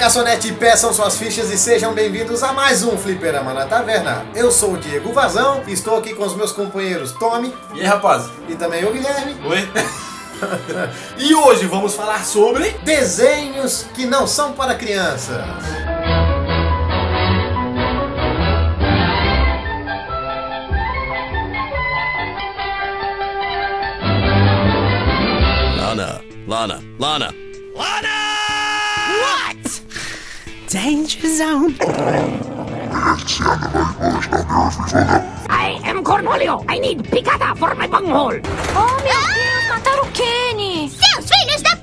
garçonete, peçam suas fichas e sejam bem-vindos a mais um Fliperama na Taverna. Eu sou o Diego Vazão e estou aqui com os meus companheiros Tommy E aí, rapaz? e também o Guilherme. Oi? e hoje vamos falar sobre. Desenhos que não são para crianças. Lana, Lana, Lana. What? Danger zone. I am Cornholio. I need picada for my bunghole. Oh, meu Deus, mataram o Kenny! Seus filhos da p...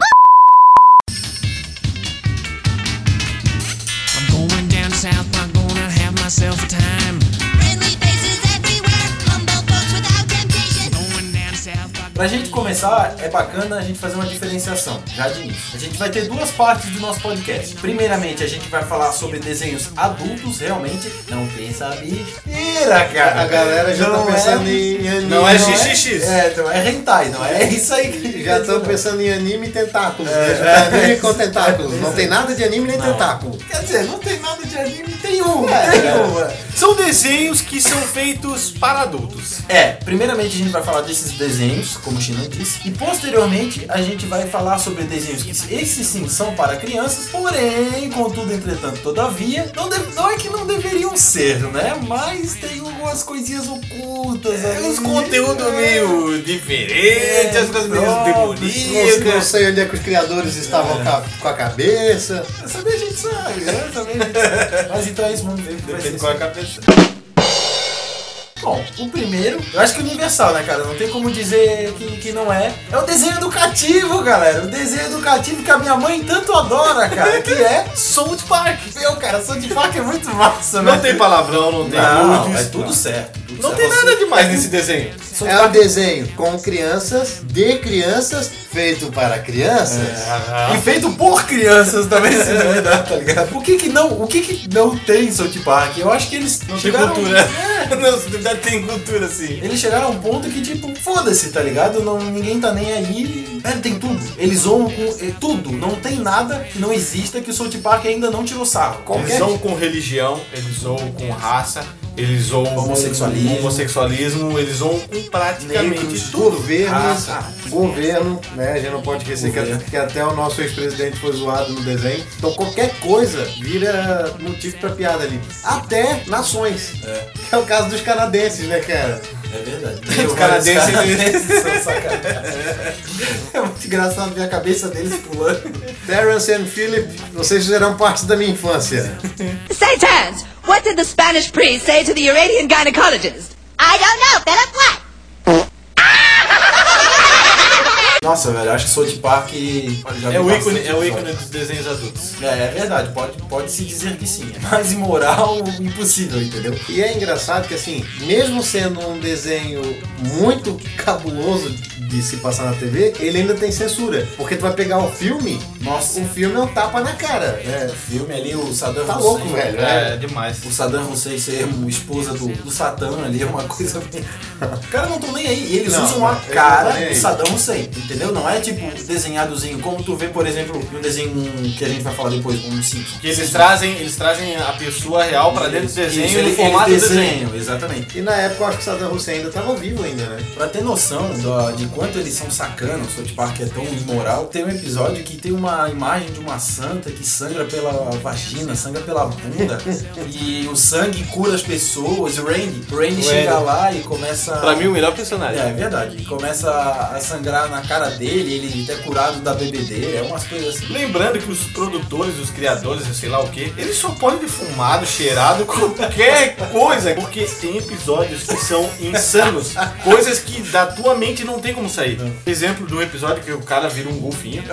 I'm going down south, I'm gonna have myself a time. Pra gente começar, é bacana a gente fazer uma diferenciação, já de início. A gente vai ter duas partes do nosso podcast. Primeiramente, a gente vai falar sobre desenhos adultos, realmente. Não pensa besteira, cara. A galera já Não tá é- pensando em anime. Não é Não XXX. É, então é hentai, não é isso aí que Já estão pensando em anime e tentáculos. É, né? é. Anime com tentáculos. Não tem nada de anime nem Não. tentáculo. Quer dizer, não tem nada de anime, tem um, É, tem é. uma. São desenhos que são feitos para adultos. É, primeiramente a gente vai falar desses desenhos, como o China disse, e posteriormente a gente vai falar sobre desenhos que esses sim são para crianças, porém, contudo, entretanto, todavia, não, deve- não é que não deveriam ser, né? Mas tem algumas coisinhas ocultas É, ali. uns conteúdos meio diferentes, as coisas meio Próprios, Não, não demoníacas. sei onde é que os criadores estavam com a- com a cabeça. Saber a gente sabe, né? Saber a gente sabe. Mas então é isso, vamos ver. Depende qual é a cabeça. Bom, o primeiro, eu acho que é universal, né, cara? Não tem como dizer que, que não é. É o desenho educativo, galera. O desenho educativo que a minha mãe tanto adora, cara. Que é South Park. Meu, cara, South Park é muito massa, Não velho. tem palavrão, não tem Não, nudes, é tudo certo. tudo Não certo. tem nada demais nesse desenho. É um desenho com crianças, de crianças, feito para crianças. E feito por crianças também, se duvidar, tá ligado? O que que não, o que que não tem South Park? Eu acho que eles Não tem chegaram... cultura. É, Não, se duvidar tem cultura, sim. Eles chegaram a um ponto que, tipo, foda-se, tá ligado? Não, ninguém tá nem aí. É, tem tudo. Eles zoam com é, tudo. Não tem nada que não exista que o South Park ainda não tirou sarro. Eles zoam com religião, eles zoam com raça, eles zoam Homossexualismo. com homossexualismo, eles zoam com praticamente Negros, tudo. Governo, Raça. governo, né? A gente não pode esquecer que, Governo. que até o nosso ex-presidente foi zoado no desenho. Então qualquer coisa vira motivo pra piada ali. Até nações. Que é o caso dos canadenses, né, cara? É verdade. Os canadenses- são sacanagem. É muito engraçado ver a cabeça deles pulando. Terence and Philip, vocês fizeram parte da minha infância. Terence, what did the Spanish priest say to the Iranian gynecologist? I don't know, Philip, what? Nossa, velho, acho que South Park. já É o ícone, é o ícone dos desenhos adultos. É, é verdade, pode, pode se dizer que sim. É mais imoral, impossível, entendeu? E é engraçado que assim, mesmo sendo um desenho muito cabuloso de se passar na TV, ele ainda tem censura. Porque tu vai pegar o filme, Nossa, o filme é um tapa na cara. É, filme ali, o Saddam Tá Hussein. louco, velho. É, É. demais. O Saddam Hussein ser uma esposa do, do Satã ali é uma coisa. caras não estão nem aí. Eles Não, usam a cara do. Saddam Hussein, entendeu? Não é tipo desenhadozinho, como tu vê, por exemplo, em um desenho que a gente vai falar depois, um Simpsons. Que eles trazem, eles trazem a pessoa real pra dentro do desenho Isso, no ele- formato do eles desenho. exatamente. E na época eu acho que Saddam Hussein ainda tava vivo ainda, né? Pra ter noção da- de quanto eles são sacanos, o South Park é tão imoral, tem um episódio que tem uma imagem de uma santa que sangra pela vagina, sangra pela bunda, e o sangue cura as pessoas. O Randy, o Randy chega lá e começa. Pra mim, o melhor personagem. É, é verdade. Começa a sangrar na cara dele, ele é curado da bebedeira, é umas coisas assim. Lembrando que os produtores, os criadores, eu sei lá o que, eles só podem ter fumado, cheirado, qualquer coisa, porque tem episódios que são insanos, coisas que da tua mente não tem como sair. Exemplo do episódio que o cara vira um golfinho.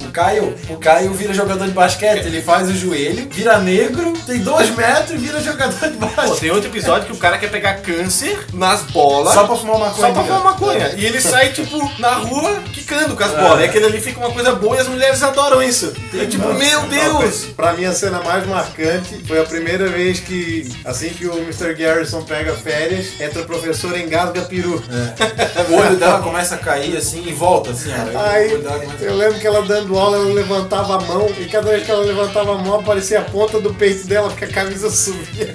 O Caio, o Caio vira jogador de basquete, ele faz o joelho, vira negro, tem dois metros e vira jogador de Pô, basquete. tem outro episódio que o cara quer pegar câncer nas bolas. Só pra fumar maconha. Só pra cara. fumar maconha. E ele sai, tipo, na rua, que brincando com as bolas. E aquilo ali fica uma coisa boa e as mulheres adoram isso. É tipo, meu Deus! Pra mim, a cena mais marcante foi a primeira vez que, assim que o Mr. Garrison pega férias, entra o professor e engasga peru. O olho dela começa a cair assim e volta assim, ó. Aí, eu lembro que ela dando aula, ela levantava a mão e cada vez que ela levantava a mão aparecia a ponta do peito dela porque a camisa subia.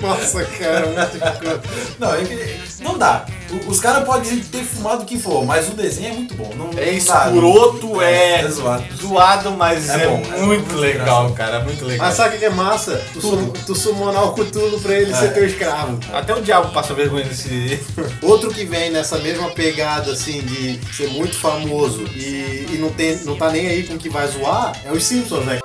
Nossa, cara, muito escroto. Não, é que não dá. O- Os caras podem ter fumado o que for, mas o desenho é muito bom. Não, É não dá, escroto, é, É zoado. zoado, mas É é, bom, é muito legal, cara. Muito legal. Mas sabe o que é massa? Tu, sum, tu summonar o Cthulhu pra ele ser teu escravo. Até o diabo passa vergonha nesse. Outro que vem nessa mesma pegada assim de ser muito famoso e, e não, tem, não tá nem aí com o que vai zoar é os Simpsons, né?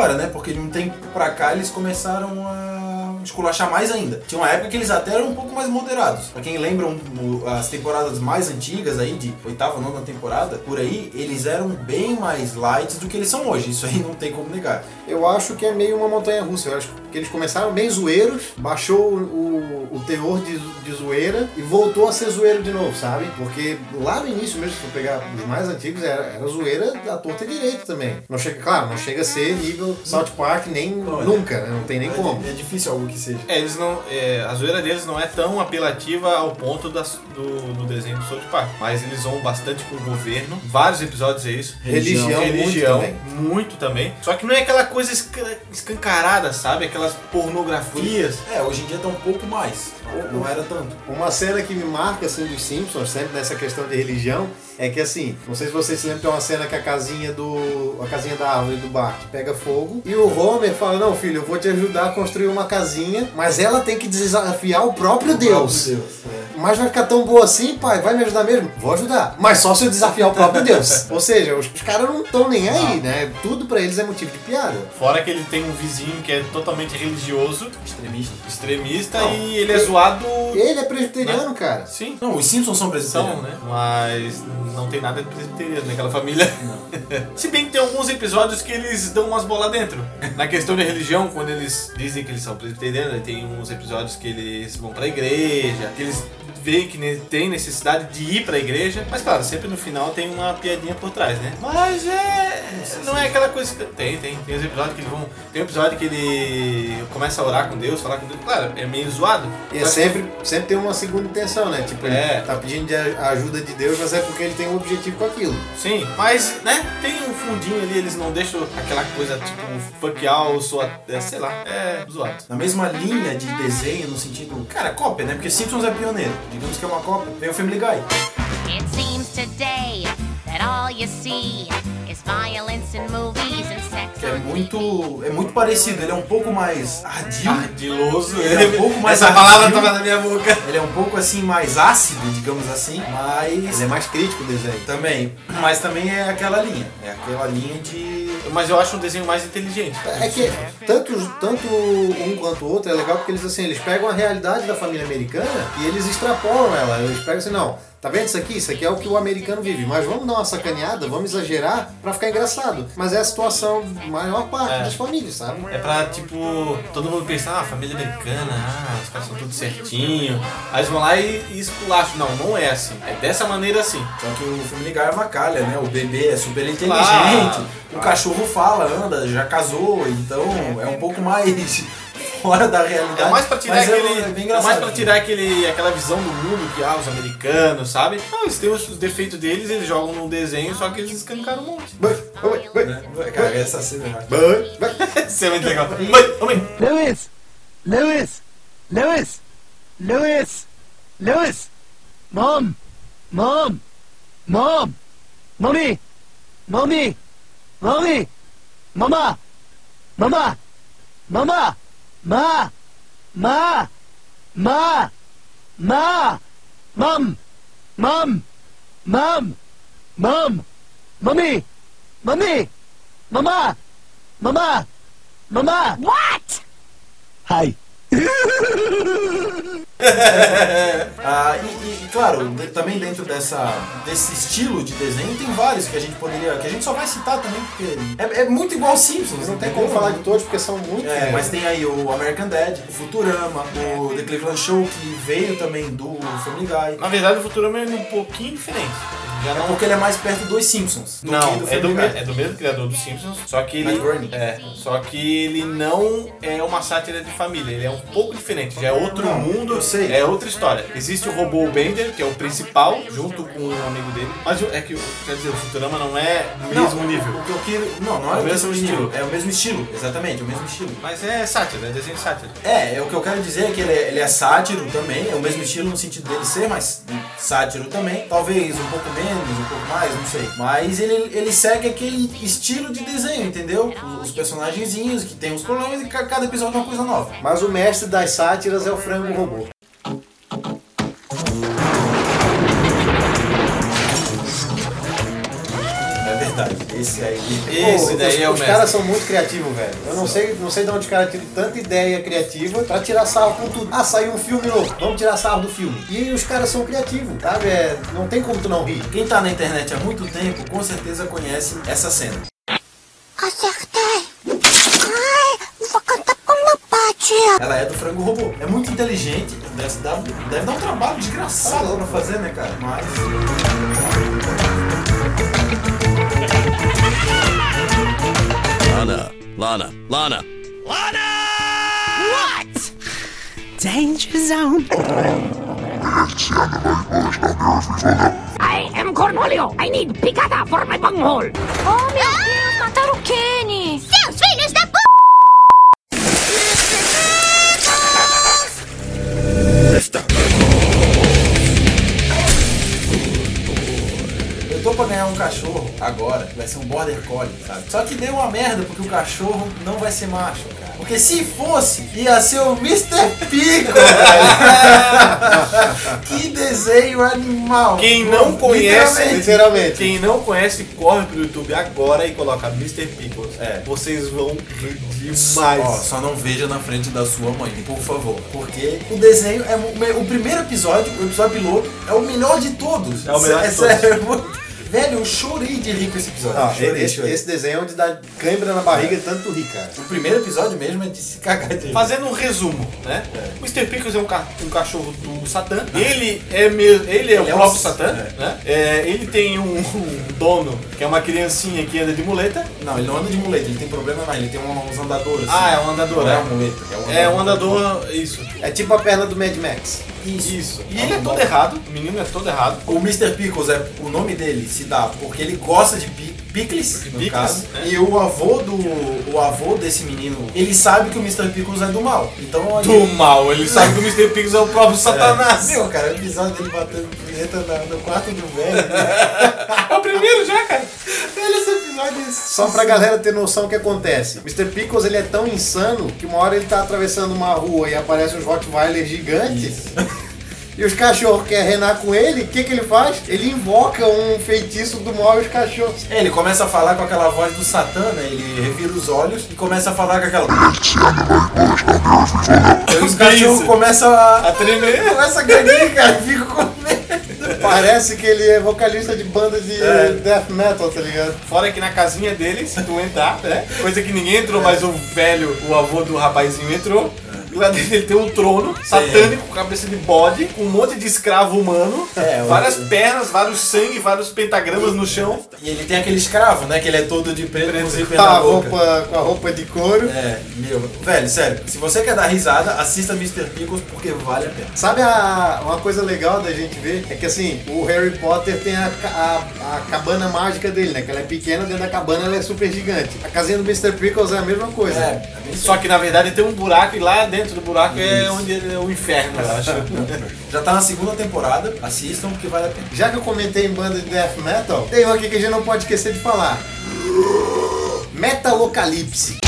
Agora, né? Porque de um tempo pra cá eles começaram a esculachar mais ainda. Tinha uma época que eles até eram um pouco mais moderados. Pra quem lembra um- as temporadas mais antigas aí, de oitava, nona temporada, por aí, eles eram bem mais light do que eles são hoje. Isso aí não tem como negar. Eu acho que é meio uma montanha russa. Eu acho que eles começaram bem zoeiros, baixou o, o, teor de, de zoeira e voltou a ser zoeiro de novo, sabe? Porque lá no início mesmo, se for pegar os mais antigos, era, era zoeira da torta direito também. Não chega, claro, não chega a ser nível South Park nem É. nunca, né? Não tem nem como. É, é difícil algo que seja. É, eles não. é, a zoeira deles não é tão apelativa ao ponto das- do, do desenho do South Park. Mas eles vão bastante pro governo. Vários episódios é isso. Religião, Religião, muito também. muito também. Só que não é aquela coisa esca- escancarada, sabe? Aquelas pornografias. É, hoje em dia tá um pouco mais. Não era tanto. Uma cena que me marca assim dos Simpsons, sempre nessa questão de religião, é que assim, não sei se vocês se lembram, tem uma cena que a casinha do. a casinha da árvore do Bart pega fogo e o Homer fala, não filho, eu vou te ajudar a construir uma casinha, mas ela tem que desafiar o próprio Deus. Meu Deus. é. Mas vai ficar tão boa assim, pai? Vai me ajudar mesmo? Vou ajudar. Mas só se eu desafiar o próprio Deus. Ou seja, os, os caras não estão nem aí, né? Tudo pra eles é motivo de piada. Fora que ele tem um vizinho que é totalmente religioso, Extremista. extremista, Não. e ele é zoado. Ele é presbiteriano, cara. Sim. Não, os Simpsons são presbiterianos. né? Mas não tem nada de presbiteriano naquela família. Se bem que tem alguns episódios que eles dão umas bolas dentro. Na questão de religião, quando eles dizem que eles são presbiterianos, tem uns episódios que eles vão pra igreja, que eles veem que tem necessidade de ir pra igreja. Mas claro, sempre no final tem uma piadinha por trás, né? Mas é. Não é aquela coisa que. Tem, tem. Tem os episódios que eles vão. Tem um episódio que ele começa a orar com Deus, falar com Deus. Claro, é meio zoado. E é sempre, sempre tem uma segunda intenção, né? Tipo, ele É. tá pedindo de a a ajuda de Deus, mas é porque ele tem um objetivo com aquilo. Sim, mas, né, tem um fundinho ali, eles não deixam aquela coisa tipo fuck all, sua, é, sei lá, é zoado. Na mesma linha de desenho, no sentido. Cara, cópia, né? Porque Simpsons é pioneiro. Digamos que é uma cópia. Vem o Family Guy. It seems today that all you see is violence Que é muito. É muito parecido. Ele é um pouco mais ardio. Ardiloso, Ele é um pouco mais Essa palavra ardio. tava na minha boca. Ele é um pouco assim mais ácido, digamos assim. Mas. Ele é mais crítico o desenho. Também. Mas também é aquela linha. É aquela linha de. Mas eu acho um desenho mais inteligente. É que tanto, tanto um quanto o outro é legal porque eles assim, eles pegam a realidade da família americana e eles extrapolam ela. Eles pegam assim, não, tá vendo isso aqui? Isso aqui é o que o americano vive, mas vamos dar uma sacaneada, vamos exagerar pra ficar engraçado. Mas é a situação maior parte É. das famílias, sabe? É pra, tipo, todo mundo pensar, ah, família americana, ah, os caras são tudo certinho. Aí eles vão lá e, e esculacham. Não, não é assim. É dessa maneira assim. Só que o Family Guy é uma calha, né? O bebê é super inteligente. Claro. O cachorro fala, anda, já casou. Então é um pouco mais fora da realidade. É mais pra tirar é- aquele. É, É, mais pra tirar aquele, aquela visão do mundo que ah, os americanos, sabe? Não, eles têm os, os defeitos deles, eles jogam num desenho, só que eles escancaram um monte. Né? Cara, essa cena. é. Isso é muito legal. Lewis! Lewis! Lewis! Lewis! Lewis! Mom! Mom! Mom! Mommy! Mommy! Mommy! Mama! Mama! Mama! Ma! Ma! Ma! Ma! Mom! Mom! Mom! Mom! Mommy! Mommy! Mama! Mama! Mama! What? Hi! Ah, e, e claro, de- também dentro dessa, desse estilo de desenho tem vários que a gente poderia. que a gente só vai citar também, porque é, é muito igual Simpsons. Não tem como falar de todos porque são muito. É, mas tem aí o American Dad, o Futurama, o The Cleveland Show, que veio também do Family Guy. Na verdade, o Futurama é um pouquinho diferente. Já É não porque ele é mais perto dos Simpsons. do Não, que é, do, me- é do mesmo criador dos Simpsons, só que ele é, só que ele não é uma sátira de família, ele é um pouco diferente, já é outro Não, mundo, eu sei. é outra história. Existe o robô Bender, que é o principal, junto com um amigo dele, mas é que quer dizer, o Futurama não é do Não, mesmo nível. O que eu quero. Não, não é, É o mesmo estilo. estilo. É o mesmo estilo, exatamente, é o mesmo estilo. Mas é sátira, é desenho de sátira. É, é o que eu quero dizer é que ele é, ele é sátiro também, é o mesmo estilo no sentido dele ser mais sátiro também. Talvez um pouco menos, um pouco mais, não sei. Mas ele, ele segue aquele estilo de desenho, entendeu? Os, os personagenzinhos que tem os problemas e ca- cada episódio é uma coisa nova. Mas o mestre das sátiras é o frango robô. Esse aí. Esse Pô, daí os, é o os caras são muito criativos, velho. Eu não sei, não sei de onde os caras tiram tanta ideia criativa pra tirar sarro com tudo. Ah, saiu um filme novo, vamos tirar sarro do filme. E os caras são criativos, sabe? É, não tem como tu não rir. Quem tá na internet há muito tempo com certeza conhece essa cena. Acertei. Ai, vou cantar com meu pai, Ela é do frango robô. É muito inteligente, deve dar, deve dar um trabalho desgraçado pra fazer, né, cara? Mas. Lana, Lana, Lana. Lana! What? Danger zone. I am Cornholio. I need picada for my bunghole. Oh, meu cachorro agora, vai ser um border collie, sabe? Só que deu uma merda porque o cachorro não vai ser macho, cara. Porque se fosse, ia ser o Mr. Pico, velho. Que desenho animal. Quem não conhece, Literalmente. Literalmente. quem não conhece, corre pro YouTube agora e coloca Mr. Pickles. É, vocês vão rir demais. Ó, só não veja na frente da sua mãe, por favor. Porque o desenho é o, o primeiro episódio, o episódio piloto, é o melhor de todos. É o melhor de é todos. Sério, velho, eu chorei de rir com esse episódio. Ah, chorei, esse, chorei. esse desenho é onde dá cãibra na barriga de tanto rir, cara. O primeiro episódio mesmo é de se cagar de rir. Fazendo um resumo, né? O Mr. Pickles é um, ca- um cachorro do Satã. Ele é mesmo, ele é o Ele é próprio um- Satã, né? É, ele tem um, um dono que é uma criancinha que anda de muleta. Não, ele não anda de muleta, ele tem problema mais, ele tem uns andadores. Ah, é um andador, Não é né? uma muleta, É um andador, isso. É tipo a perna do Mad Max. Isso. Isso. E ele é todo errado. O menino é todo errado. O Mr. Pickles, é, o nome dele se dá porque ele gosta de pi picles, no Picles, caso. né? E o avô do o avô desse menino, ele sabe que o Mr. Pickles é do mal. Então Do mal. Ele sabe que o Mr. Pickles é o próprio Satanás. Meu, cara, o episódio dele batendo punheta no quarto do velho. É primeiro já, cara. Velho, esse episódio Só pra galera ter noção o que acontece. Mr. Pickles ele é tão insano que uma hora ele tá atravessando uma rua e aparece uns Rottweiler gigantes. E os cachorros querem reinar com ele, o que, que ele faz? Ele invoca um feitiço do mal e os cachorros. É, ele começa a falar com aquela voz do Satã, né? Ele revira os olhos e começa a falar com aquela. e os cachorros começam a. A tremer. Começa a ganhar, cara. Fico com. Parece que ele é vocalista de banda de É. death metal, tá ligado? Fora que na casinha dele, se tu entrar, né? Coisa que ninguém entrou, mas o velho, o avô do rapazinho entrou. E lá dentro ele tem um trono satânico com cabeça de bode, com um monte de escravo humano, É, o- várias pernas, vários sangue, vários pentagramas no chão. E ele tem aquele escravo, né? Que ele é todo de preto, com zíper Com na boca. roupa, com a roupa de couro. É, meu. Velho, sério, se você quer dar risada, assista Mr. Pickles porque vale a pena. Sabe a, uma coisa legal da gente ver? É que assim, o Harry Potter tem a, a, a cabana mágica dele, né? Que ela é pequena, dentro da cabana ela é super gigante. A casinha do Mr. Pickles é a mesma coisa. É, Só que na verdade tem um buraco e lá dentro do buraco é onde ele é o inferno, eu acho. Já tá na segunda temporada, assistam porque vale a pena. Já que eu comentei em banda de death metal, tem um aqui que a gente não pode esquecer de falar. Metalocalipse.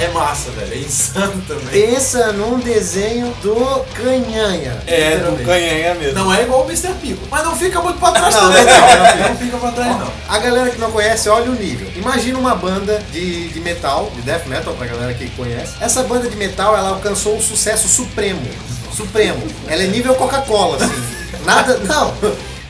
é massa, velho. É insano também. Pensa num desenho do Canhanha. É, do canhanha mesmo. Não é igual o Mr. Pico. Mas não fica muito pra trás Não, também, não, não. Não fica pra trás, não. A galera que não conhece, olha o nível. Imagina uma banda de, de metal, de death metal, pra galera que conhece. Essa banda de metal, ela alcançou um sucesso supremo. Supremo. Ela é nível Coca-Cola, assim. Nada. Não.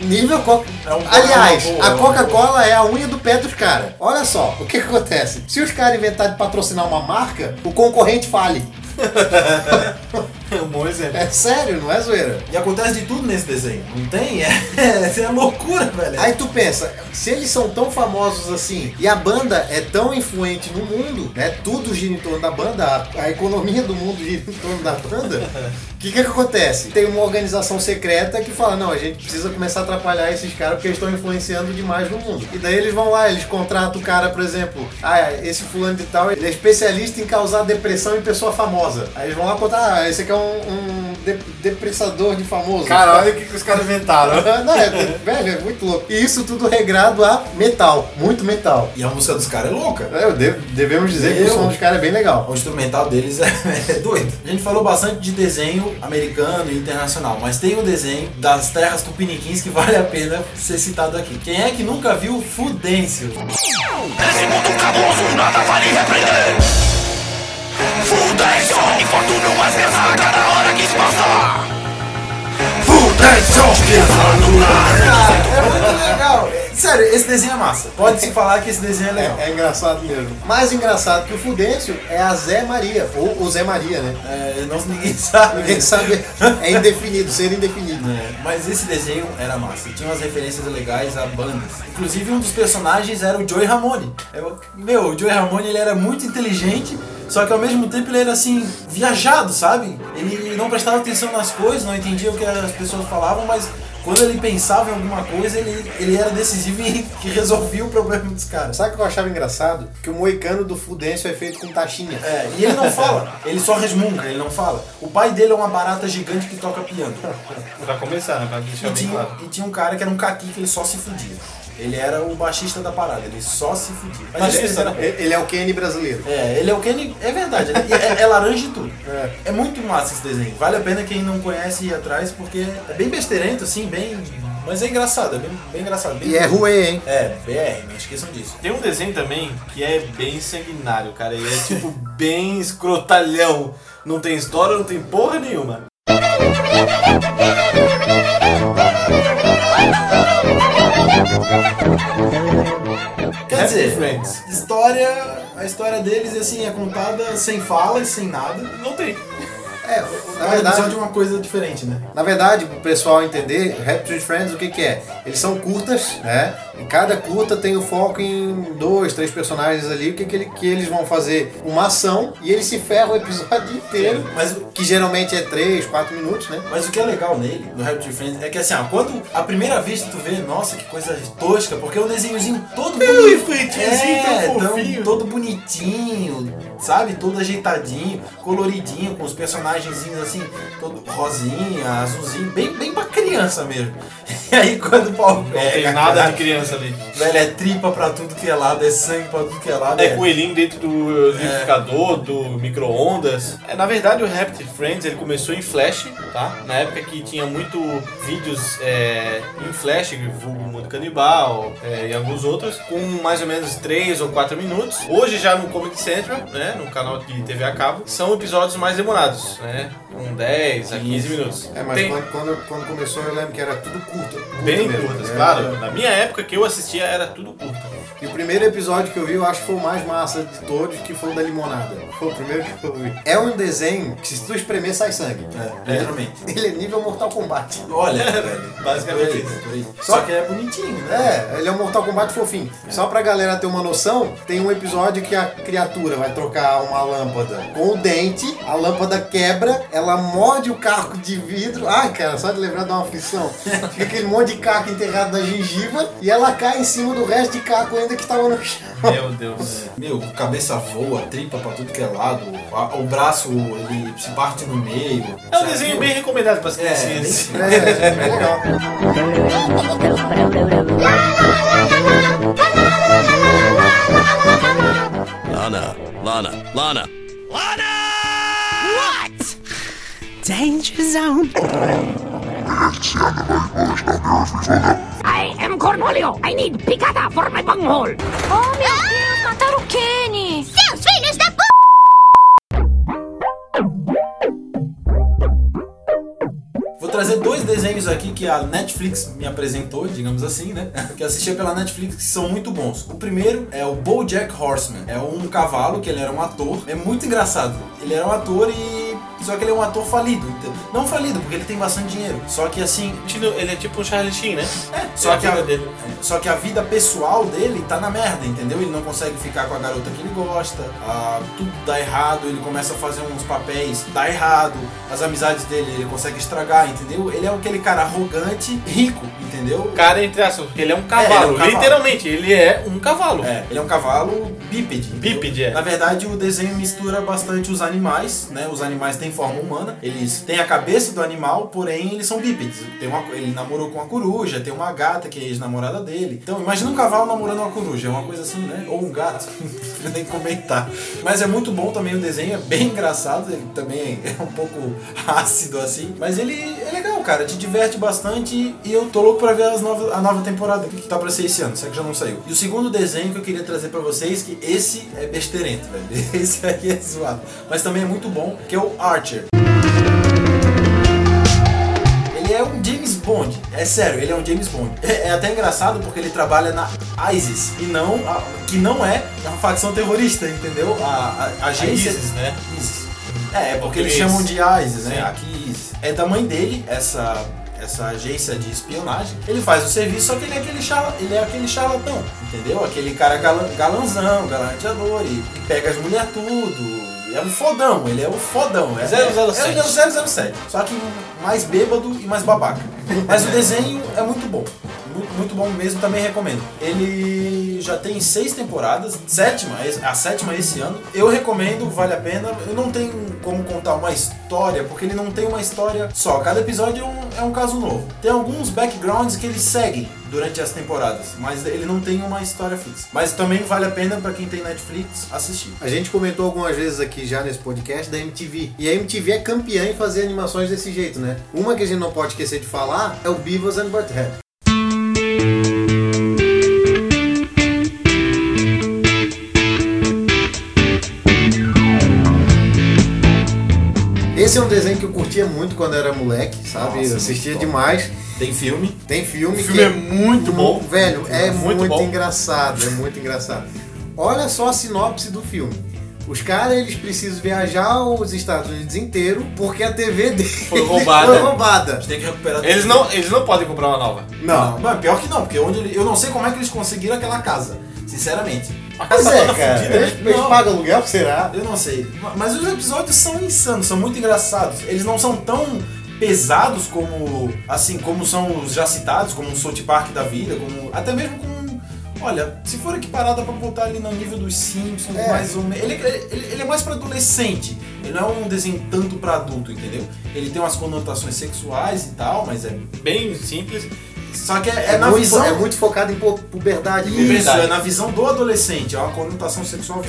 Nível Coca. É um Aliás, boa, a é. Coca-Cola é a unha do pé dos caras. Olha só, o que, que acontece? Se os caras inventarem de patrocinar uma marca, o concorrente fale. É um bom exemplo. É sério, não é zoeira. E acontece de tudo nesse desenho. Não tem? É, é loucura, velho. Aí tu pensa, se eles são tão famosos assim e a banda é tão influente no mundo, né? Tudo gira em torno da banda, a, a economia do mundo gira em torno da banda. O que, que que acontece? Tem uma organização secreta que fala: não, a gente precisa começar a atrapalhar esses caras porque eles estão influenciando demais no mundo. E daí eles vão lá, eles contratam o cara, por exemplo, ah, esse fulano de tal, ele é especialista em causar depressão em pessoa famosa. Aí eles vão lá contar: ah, esse aqui é um, um de- depressador de famoso. Cara, olha o que, que os caras inventaram. Não, é, velho, é muito louco. E isso tudo regrado a metal, muito metal. E a música dos caras é louca. É, eu devo- devemos dizer que o som dos caras é bem legal. O instrumental deles é, é doido. A gente falou bastante de desenho americano e internacional, mas tem um desenho das terras tupiniquins que vale a pena ser citado aqui. Quem é que nunca viu Fudêncio? Nesse mundo cabuloso nada vale repreender Fudêncio, infortúnio mais pesado cada hora que se passar. Fudêncio, pisando no ar É muito legal. Sério, esse desenho é massa. Pode-se falar que esse desenho é legal. É, é engraçado mesmo. Mais engraçado que o Fudêncio é a Zé Maria, ou o Zé Maria, né? É, não, ninguém sabe. Ninguém sabe, é indefinido, ser indefinido. É, mas esse desenho era massa. Tinha umas referências legais a bandas. Inclusive, um dos personagens era o Joey Ramone. Eu- meu, o Joey Ramone ele era muito inteligente, só que ao mesmo tempo ele era assim, viajado, sabe? Ele não prestava atenção nas coisas, não entendia o que as pessoas falavam, mas quando ele pensava em alguma coisa, ele, ele era decisivo e que resolvia o problema dos caras. Sabe o que eu achava engraçado? Que o moicano do Fudêncio é feito com taxinha. É, e ele não fala, ele só resmunga, ele não fala. O pai dele é uma barata gigante que toca piano. Pra começar, né? Pra deixar E bem tinha, claro. e tinha um cara que era um caqui que ele só se fudia. Ele era o baixista da parada, ele só se fudia. Mas Mas ele, era- ele é o Kenny brasileiro. é, ele é o Kenny. É verdade, ele é, é laranja e tudo. É. É. muito massa esse desenho. Vale a pena quem não conhece ir atrás, porque é bem besteirento, assim, bem. Mas é engraçado, é bem, bem engraçado. Bem E é ruê, hein? É, BR, não esqueçam disso. Tem um desenho também que é bem sanguinário, cara. Ele é tipo bem escrotalhão. Não tem história, não tem porra nenhuma. Quer Happy dizer, Friends. história. A história deles, assim, é contada sem falas, sem nada. Não tem. É, na verdade, episódio é uma coisa diferente, né? Na verdade, pro pessoal entender, Tree Friends, o que que é? Eles são curtas, né? E cada curta tem o foco em dois, três personagens ali, o que que, ele- que eles vão fazer? Uma ação e eles se ferram o episódio inteiro, Mas que geralmente é três, quatro minutos, né? Mas o que é legal nele, no Happy Tree Friends, é que assim, ó, quando a primeira vez que tu vê, nossa, que coisa tosca, porque é um desenhozinho todo bonito. infantilzinho, é, tão tão- todo bonitinho, sabe? Todo ajeitadinho, coloridinho, com os personagenzinhos assim, todo rosinha, azulzinho, bem, bem pra criança mesmo. E aí quando o pau Não pega, tem nada de criança ali. Velho, é tripa pra tudo que é lado, é sangue pra tudo que é lado. É coelhinho dentro do liquidificador, do micro-ondas. É, na verdade, o Rapid Friends ele começou em Flash, tá? Na época que tinha muito vídeos é, em Flash, vulgo Mundo Canibal é, e alguns outros, com mais ou menos 3 ou 4 minutos. Hoje já no Comedy Central, né? No canal de TV a cabo, são episódios mais demorados, né? Com 10 a 15 minutos. É, mas Tem- quando, quando, quando começou eu lembro que era tudo curto. curto Bem mesmo, curtas, né? claro. Na minha época que eu assistia era tudo curto. E o primeiro episódio que eu vi, eu acho que foi o mais massa de todos, que foi o da limonada. Foi o primeiro que eu vi. É um desenho que se tu espremer sai sangue. É, literalmente. Ele é nível Mortal Kombat. Olha, velho. Basicamente por aí, isso. por aí. Só que é bonitinho, né? É, ele é um Mortal Kombat fofinho. Só pra galera ter uma noção, tem um episódio que a criatura vai trocar uma lâmpada com o dente, a lâmpada quebra, ela morde o caco de vidro. Ai, cara, só de lembrar de uma aflição. Fica aquele monte de caco enterrado na gengiva e ela cai em cima do resto de caco ainda que tava no chão. Meu Deus. Meu, cabeça voa, tripa pra tudo que é lado, a- o braço ele se parte no meio. É um desenho bem recomendado para as É, É, é legal. Lana, Lana, Lana. What? Danger zone. I am Cornholio. I need picata for my bunghole. Oh, meu Deus, mataram o Kenny! Seus filhos da p... Vou trazer dois desenhos aqui que a Netflix me apresentou, digamos assim, né? Que eu assistia pela Netflix que são muito bons. O primeiro é o BoJack Horseman. É um cavalo que ele era um ator. É muito engraçado. Ele era um ator e só que ele é um ator falido. entendeu? Não falido, porque ele tem bastante dinheiro. Só que assim, Ele é tipo um Charlie Sheen, né? é, só, É a que a, vida dele. é, só que a vida pessoal dele tá na merda, entendeu? Ele não consegue ficar com a garota que ele gosta, ah, tudo dá errado, ele começa a fazer uns papéis, dá errado, as amizades dele ele consegue estragar, entendeu? Ele é aquele cara arrogante, rico, entendeu? Cara, entre aspas, porque ele é um É, cavalo. ele é um cavalo. Literalmente, ele é um cavalo. É, ele é um cavalo bípede. Bípede, é. Na verdade, o desenho mistura bastante os animais, né? Os animais têm forma humana, eles têm a cabeça do animal, porém eles são bípedes. Tem uma, ele namorou com uma coruja, tem uma gata que é ex-namorada dele. Então, imagina um cavalo namorando uma coruja, é uma coisa assim, né? Ou um gato, não nem comentar. Mas é muito bom também o desenho, é bem engraçado, ele também é um pouco ácido assim. Mas ele é legal, cara, te diverte bastante e eu tô louco pra ver as novas, a nova temporada que tá pra ser esse ano, será que já não saiu. E o segundo desenho que eu queria trazer pra vocês, que esse é besteirento, velho. Esse aqui é zoado. Mas também é muito bom, que é o Archer. Ele é um James Bond. É sério, ele é um James Bond. É, é até engraçado porque ele trabalha na ISIS e não a- que não é uma facção terrorista, entendeu? A, a, a agência ISIS, né? ISIS. É, é porque eles chamam de ISIS, né? Sim. Aqui ISIS. É da mãe dele essa essa agência de espionagem. Ele faz o serviço, só que ele é aquele charla, ele é aquele charlatão, entendeu? Aquele cara galan, galanzão, galanteador e, e pega as mulheres tudo. É um fodão, ele é o fodão. É, 007. É, é o 007. Só que mais bêbado e mais babaca. Mas o desenho é muito bom. Muito, muito bom mesmo, também recomendo. Ele já tem seis temporadas, sétima, a sétima esse ano. Eu recomendo, vale a pena. Eu não tenho como contar uma história, porque ele não tem uma história só. Cada episódio é um, é um caso novo. Tem alguns backgrounds que eles seguem durante as temporadas, mas ele não tem uma história fixa. Mas também vale a pena pra quem tem Netflix assistir. A gente comentou algumas vezes aqui já nesse podcast da MTV. E a MTV é campeã em fazer animações desse jeito, né? Uma que a gente não pode esquecer de falar é o Beavis and Butthead. Esse é um desenho que eu curtia muito quando era moleque, sabe? Nossa, eu assistia demais. Tem filme. Tem filme O filme que é muito bom. Velho, é Muito muito, bom. engraçado, é muito engraçado. Olha só a sinopse do filme. Os caras, eles precisam viajar os Estados Unidos inteiro porque a TV dele Foi roubada. foi roubada. Gente tem que recuperar Eles não, eles não podem comprar uma nova. Não. Não, pior que não, porque onde ele, eu não sei como é que eles conseguiram aquela casa, sinceramente. A Pois casa é, toda cara. fudida, né? Eles, eles Não. pagam aluguel, será? Eu não sei. Mas os episódios são insanos, são muito engraçados. Eles não são tão pesados como assim como são os já citados, como o South Park da vida, como até mesmo com Olha, se for equiparada pra botar ali no nível dos Simpsons, É. mais ou menos. Ele, ele, ele é mais pra adolescente. Ele não é um desenho tanto pra adulto, entendeu? Ele tem umas conotações sexuais e tal, mas é. Bem simples. Só que é, é na muito, visão. é muito focado em pu- puberdade Isso, mesmo. Verdade. é na visão do adolescente, é uma conotação sexual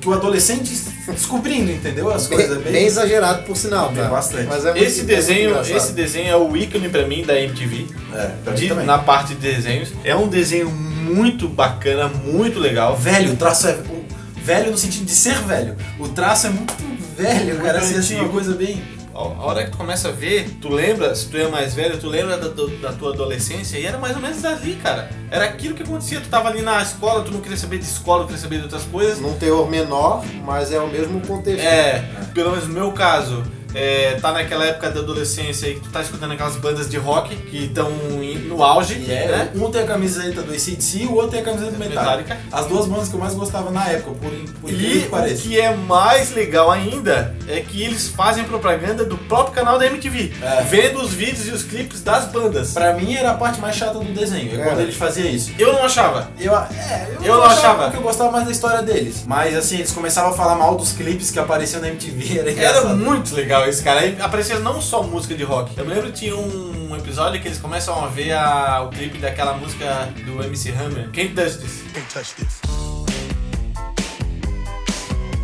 que o adolescente descobrindo, entendeu? As coisas Bem, bem. bem exagerado, por sinal, Bem tá? bastante. Mas é muito- Esse é muito desenho, esse desenho é o ícone pra mim da MTV. É, de- na parte de desenhos. É um desenho muito bacana, muito legal. Velho, o traço é. o- velho no sentido de ser velho. O traço é muito velho, cara. Assim, assim, uma coisa bem. A hora que tu começa a ver, tu lembra, se tu é mais velho, tu lembra da, da tua adolescência e era mais ou menos dali, cara. Era aquilo que acontecia, tu tava ali na escola, tu não queria saber de escola, tu queria saber de outras coisas. Num teor menor, mas é o mesmo contexto. É, pelo menos no meu caso, é, tá naquela época da adolescência aí que tu tá escutando aquelas bandas de rock que estão no auge, E é, né? um tem a camiseta do ACDC, o outro tem a camiseta do Metallica. Metallica. As duas bandas que eu mais gostava na época, por, por E que o pareça. que é mais legal ainda é que eles fazem propaganda do próprio canal da MTV, É. vendo os vídeos e os clipes das bandas. Pra mim era a parte mais chata do desenho, é É. quando eles faziam isso. Eu não achava. Eu, é, eu, Eu não achava. porque eu gostava mais da história deles. Mas assim, eles começavam a falar mal dos clipes que apareciam na MTV, era. Era muito legal esse cara. Aí aparecia não só música de rock. Eu me lembro que tinha um episódio que eles começam a ver a- o clipe daquela música do MC Hammer. Can't Touch This. Can't touch this.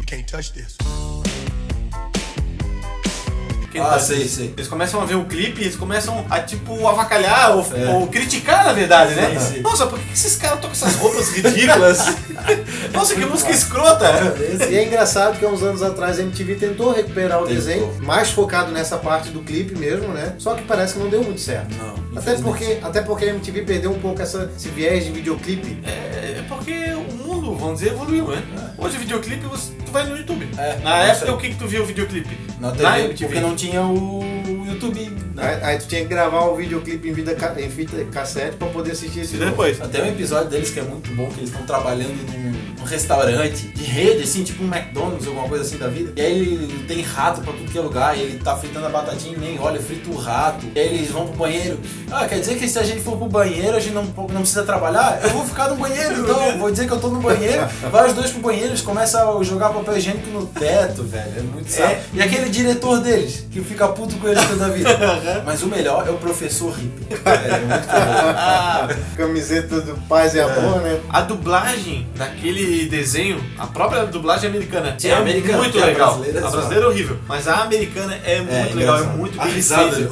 Can't touch this. Ah, sei, sei. Eles começam a ver o clipe e eles começam a, tipo, avacalhar ou, É. ou criticar, na verdade, né? Nossa, por que esses caras tocam essas roupas ridículas? Nossa, que música escrota! E é engraçado que há uns anos atrás a MTV tentou recuperar o Tentou. desenho, mais focado nessa parte do clipe mesmo, né? Só que parece que não deu muito certo. Não, Até porque, até porque a MTV perdeu um pouco essa, esse viés de videoclipe. É porque o mundo, vamos dizer, evoluiu, né? Hoje videoclipe você, tu vai no YouTube. É, Na época o que que tu viu o videoclipe? Na Na TV, MTV. porque não tinha o YouTube. né? Aí, aí tu tinha que gravar o videoclipe em, vida, em fita cassete pra poder assistir esse E jogo. depois? Até um episódio deles que é muito bom, que eles estão trabalhando num, num restaurante de rede, assim, tipo um McDonald's, alguma coisa assim da vida. E aí ele tem rato pra tudo que é lugar, e ele tá fritando a batatinha e nem olha, frita o rato. E aí eles vão pro banheiro. Ah, quer dizer que se a gente for pro banheiro, a gente não, não precisa trabalhar? Eu vou ficar no banheiro, então, vou dizer que eu tô no banheiro. Vai os dois pro banheiro, eles começam a jogar papel higiênico no teto, velho. É muito sábio. E aquele diretor deles, que fica puto com eles toda a vida. Mas o melhor é o professor Hip. É, muito bom. Camiseta do Paz e Amor, né? A dublagem daquele desenho, a própria dublagem americana, Sim, é americana, muito porque a legal. brasileira é a brasileira é horrível, mas a americana é muito legal, é muito bem risada. feita.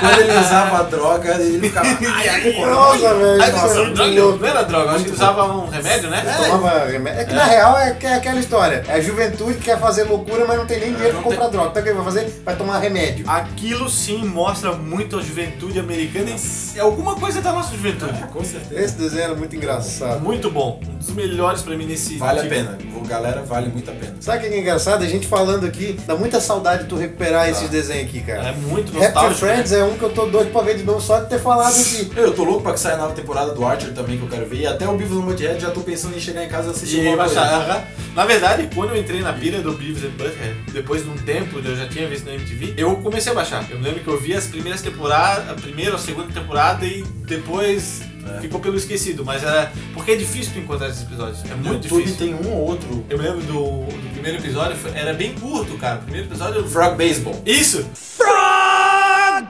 Quando ele usava a droga, ele ficava. Ai, ai, Nossa, velho. Ai, nossa, nossa, muito droga, não era droga, acho que usava um remédio, né? Tomava remédio. É que na real é, é aquela história. É a juventude que quer fazer loucura, mas não tem nem dinheiro pra comprar droga. Então o que ele vai fazer? Vai tomar remédio. Aquilo sim mostra muito a juventude americana e é alguma coisa da nossa juventude. Com certeza. Esse desenho era muito engraçado. Muito bom, um dos melhores pra mim nesse Vale a tipo. pena. Galera, vale muito a pena. Sabe o que é engraçado? A gente falando aqui, dá muita saudade de tu recuperar esses desenhos aqui, cara. É muito nostálgico. né? Friends é um que eu tô doido pra ver de novo, só de ter falado aqui. Eu tô louco pra que saia a nova temporada do Archer também, que eu quero ver. E até o Beavis no Mudhead já tô pensando em chegar em casa e assistir E uma baixar. Na verdade, quando eu entrei na pira do Beavis and Butthead, depois de um tempo eu já tinha visto na MTV, eu comecei a baixar. Eu lembro que eu vi as primeiras temporadas, a primeira ou a segunda temporada e depois ficou pelo esquecido. Mas era. Porque é difícil tu encontrar esses episódios. É muito YouTube difícil. tem um ou outro. Eu me lembro do, do primeiro episódio, era bem curto, cara. O primeiro episódio. Frog Baseball. Isso!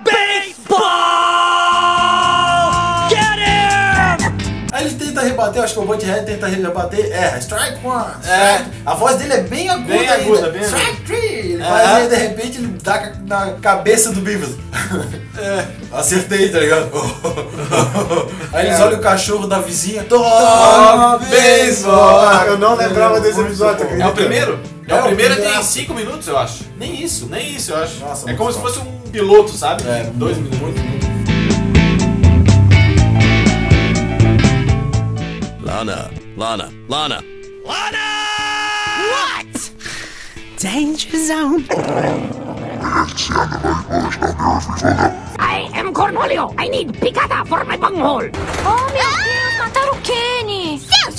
Aí rebater, acho que o Butthead tenta rebater. É, strike one. É. strike. A voz dele é bem aguda Bem ainda. aguda, bem strike three. Ele É. faz e de repente ele dá na cabeça do Beavis. É. Acertei, tá ligado? Aí eles É. olham o cachorro da vizinha. Dog beisebol. Ah, eu não lembrava desse episódio, bom. É o primeiro? É, É, o primeiro tem primeiro. 5 minutos, eu acho. Nem isso. Nem isso, eu acho. Nossa, é como se top. fosse um piloto, sabe? É, Dois muito, minutos. Muito, muito. Lana, Lana, Lana. What? Danger zone. I am Cornholio. I need picada for my bunghole. Oh, meu Deus, mataram o Kenny! Seus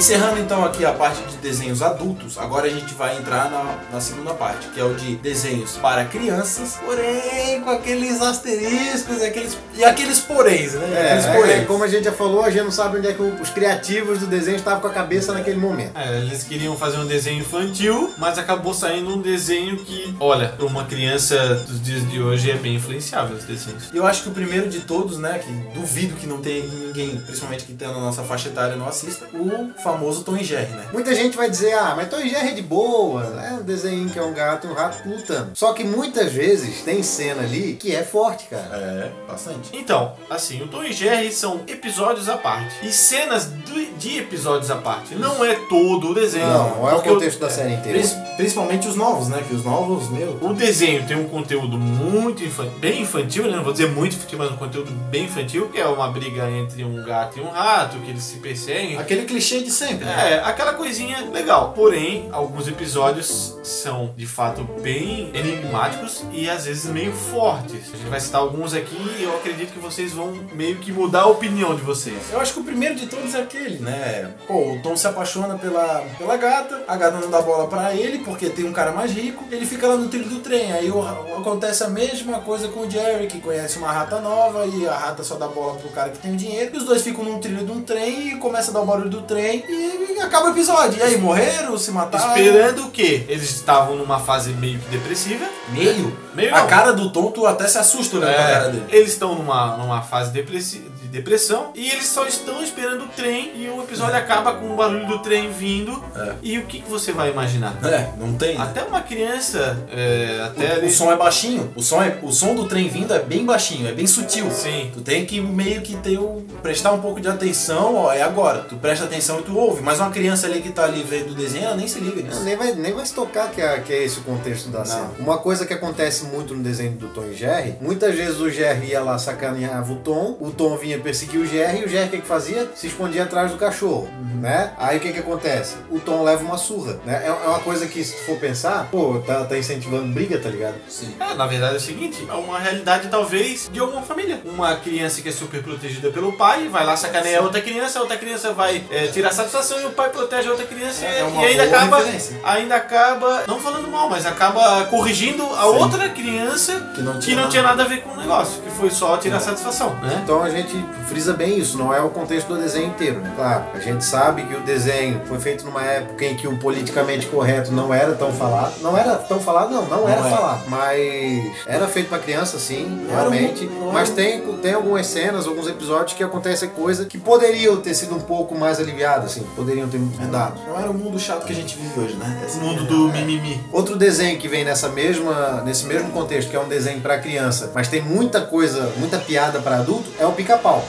Encerrando então aqui a parte de desenhos adultos, agora a gente vai entrar na, na segunda parte, que é o de desenhos para crianças, porém com aqueles asteriscos aqueles, e aqueles poréns, né? É, aqueles é, poréns. como a gente já falou, a gente não sabe onde é que os criativos do desenho estavam com a cabeça naquele momento. É, eles queriam fazer um desenho infantil, mas acabou saindo um desenho que, olha, pra uma criança dos dias de hoje é bem influenciável os desenhos. E eu acho que o primeiro de todos, né, que duvido que não tenha ninguém, principalmente que tenha na nossa faixa etária não assista, o famoso Tom e Jerry, né? Muita gente vai dizer, ah, mas Tom e Jerry é de boa, é um desenho que é um gato e um rato lutando. Só que muitas vezes tem cena ali que é forte, cara. É, bastante. Então, assim, o Tom e Jerry são episódios à parte. E cenas do- de episódios à parte. Não é todo o desenho. Não, não é o contexto da série inteira. Principalmente os novos, né? Que os novos, meu. O desenho tem um conteúdo muito infantil, bem infantil, né? Não vou dizer muito infantil, mas um conteúdo bem infantil, que é uma briga entre um gato e um rato, que eles se perseguem. Aquele clichê de sempre, né? É, aquela coisinha legal. Porém, alguns episódios são de fato bem enigmáticos e às vezes meio fortes. A gente vai citar alguns aqui e eu acredito que vocês vão meio que mudar a opinião de vocês. Eu acho que o primeiro de todos é aquele, né? Pô, o Tom se apaixona pela, pela gata, a gata não dá bola pra ele porque tem um cara mais rico, ele fica lá no trilho do trem. Aí o- acontece a mesma coisa com o Jerry, que conhece uma rata nova e a rata só dá bola pro cara que tem o dinheiro. E os dois ficam num trilho de um trem e começa a dar o barulho do trem e acaba o episódio. E aí, morreram, se mataram? Esperando o quê? Eles estavam numa fase meio que depressiva. Meio? Meio A não. cara do Tom, tu até se assusta olhando pra cara É, dele. eles estão numa, numa fase depressi- de depressão e eles só estão esperando o trem e o episódio acaba com o barulho do trem vindo. É. E o que, que você vai imaginar? É, não tem. né? Até uma criança, é, até O, ali- o som é baixinho. O som, é, o som do trem vindo é bem baixinho, é bem sutil. Sim. Tu tem que meio que ter o, prestar um pouco de atenção, ó, é agora. Tu presta atenção e tu ouve. Mas uma criança ali que tá ali vendo o desenho, ela nem se liga nisso. Nem vai, nem vai se tocar que é, que é esse o contexto da cena. Uma coisa que acontece muito no desenho do Tom e Jerry, muitas vezes o Jerry ia lá sacaneava o Tom, o Tom vinha perseguir o Jerry e o Jerry o que, que fazia? Se escondia atrás do cachorro, né? Aí o que que acontece? O Tom leva uma surra, né? É é uma coisa que se tu for pensar, pô, tá, tá incentivando briga, tá ligado? Sim. É, na verdade é o seguinte, é uma realidade talvez de alguma família. Uma criança que é super protegida pelo pai, vai lá sacanear outra criança, a outra criança vai é, tirar satisfação e o pai protege a outra criança É e, uma e ainda acaba, referência. ainda acaba, não falando mal, mas acaba corrigindo a outra criança Que não que tinha não nada. tinha nada a ver com o negócio, que foi só tirar satisfação, né? Então a gente frisa bem isso, não é o contexto do desenho inteiro, né? Claro, a gente sabe que o desenho foi feito numa época em que o politicamente correto não era tão falado. Não era tão falado, não, não, era é. falado. Mas era feito pra criança, sim, era realmente. um- mas era tem, tem algumas cenas, alguns episódios que acontecem coisa que poderiam ter sido um pouco mais aliviadas, assim, poderiam ter mudado. Não era o mundo chato que a gente vive hoje, né? Esse O mundo é- do é. mimimi. Outro desenho que vem nessa mesma, nesse mesmo contexto, que é um desenho pra criança, mas tem muita coisa, muita piada pra adulto, é o Pica-Pau.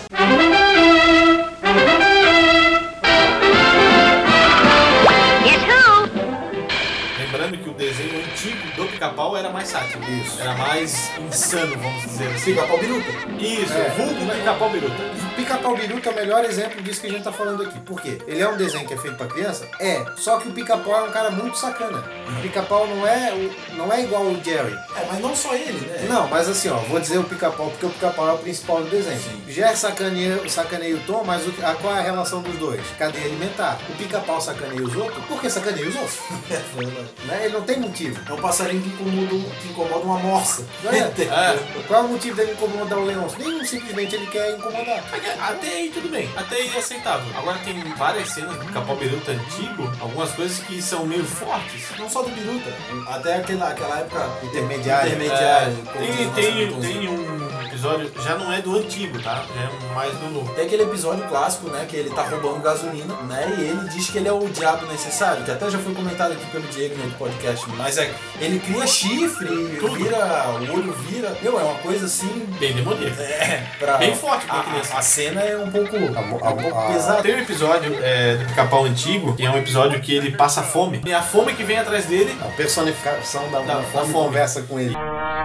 Era mais sático. Isso. Era mais insano, vamos dizer assim. Pica-pau biruta. Isso, É. vulgo pica-pau biruta. Pica-Pau Biruta é o melhor exemplo disso que a gente tá falando aqui. Por quê? Ele é um desenho que é feito pra criança? É. Só que o Pica-Pau é um cara muito sacana. O Pica-Pau não é, o- não é igual o Jerry. É, mas não só ele, né? Não, mas assim, ó, vou dizer o Pica-Pau porque o Pica-Pau é o principal do desenho. Jerry sacaneia, sacaneia o Tom, mas o, a, qual é a relação dos dois? Cadeia alimentar. O Pica-Pau sacaneia os outros porque sacaneia os outros. né? Ele não tem motivo. É um passarinho que incomoda, que incomoda uma morsa. É? É. Qual é o motivo dele incomodar o leão? Nenhum, simplesmente ele quer incomodar. Até aí tudo bem, até aí é aceitável. Agora tem várias cenas do pica-pau biruta antigo, algumas coisas que são meio fortes. Não só do biruta, até aquela, aquela época Intermediária. intermediária. É, tem, tem, tem um episódio, já não é do antigo, tá? Já é mais do novo. Tem aquele episódio clássico, né? Que ele tá roubando gasolina, né? E ele diz que ele é o diabo necessário, que até já foi comentado aqui pelo Diego no podcast. Mas é, ele cria chifre, Tudo. vira, o olho vira. Meu, é uma coisa assim. Bem demoníaco. É, pra, Bem forte pra a, criança. a, a cena é um pouco, um a- pouco a- pesada. Tem um episódio é, do pica-pau antigo, que é um episódio que ele passa fome. E a fome que vem atrás dele. A personificação da, Da- da fome. conversa com ele.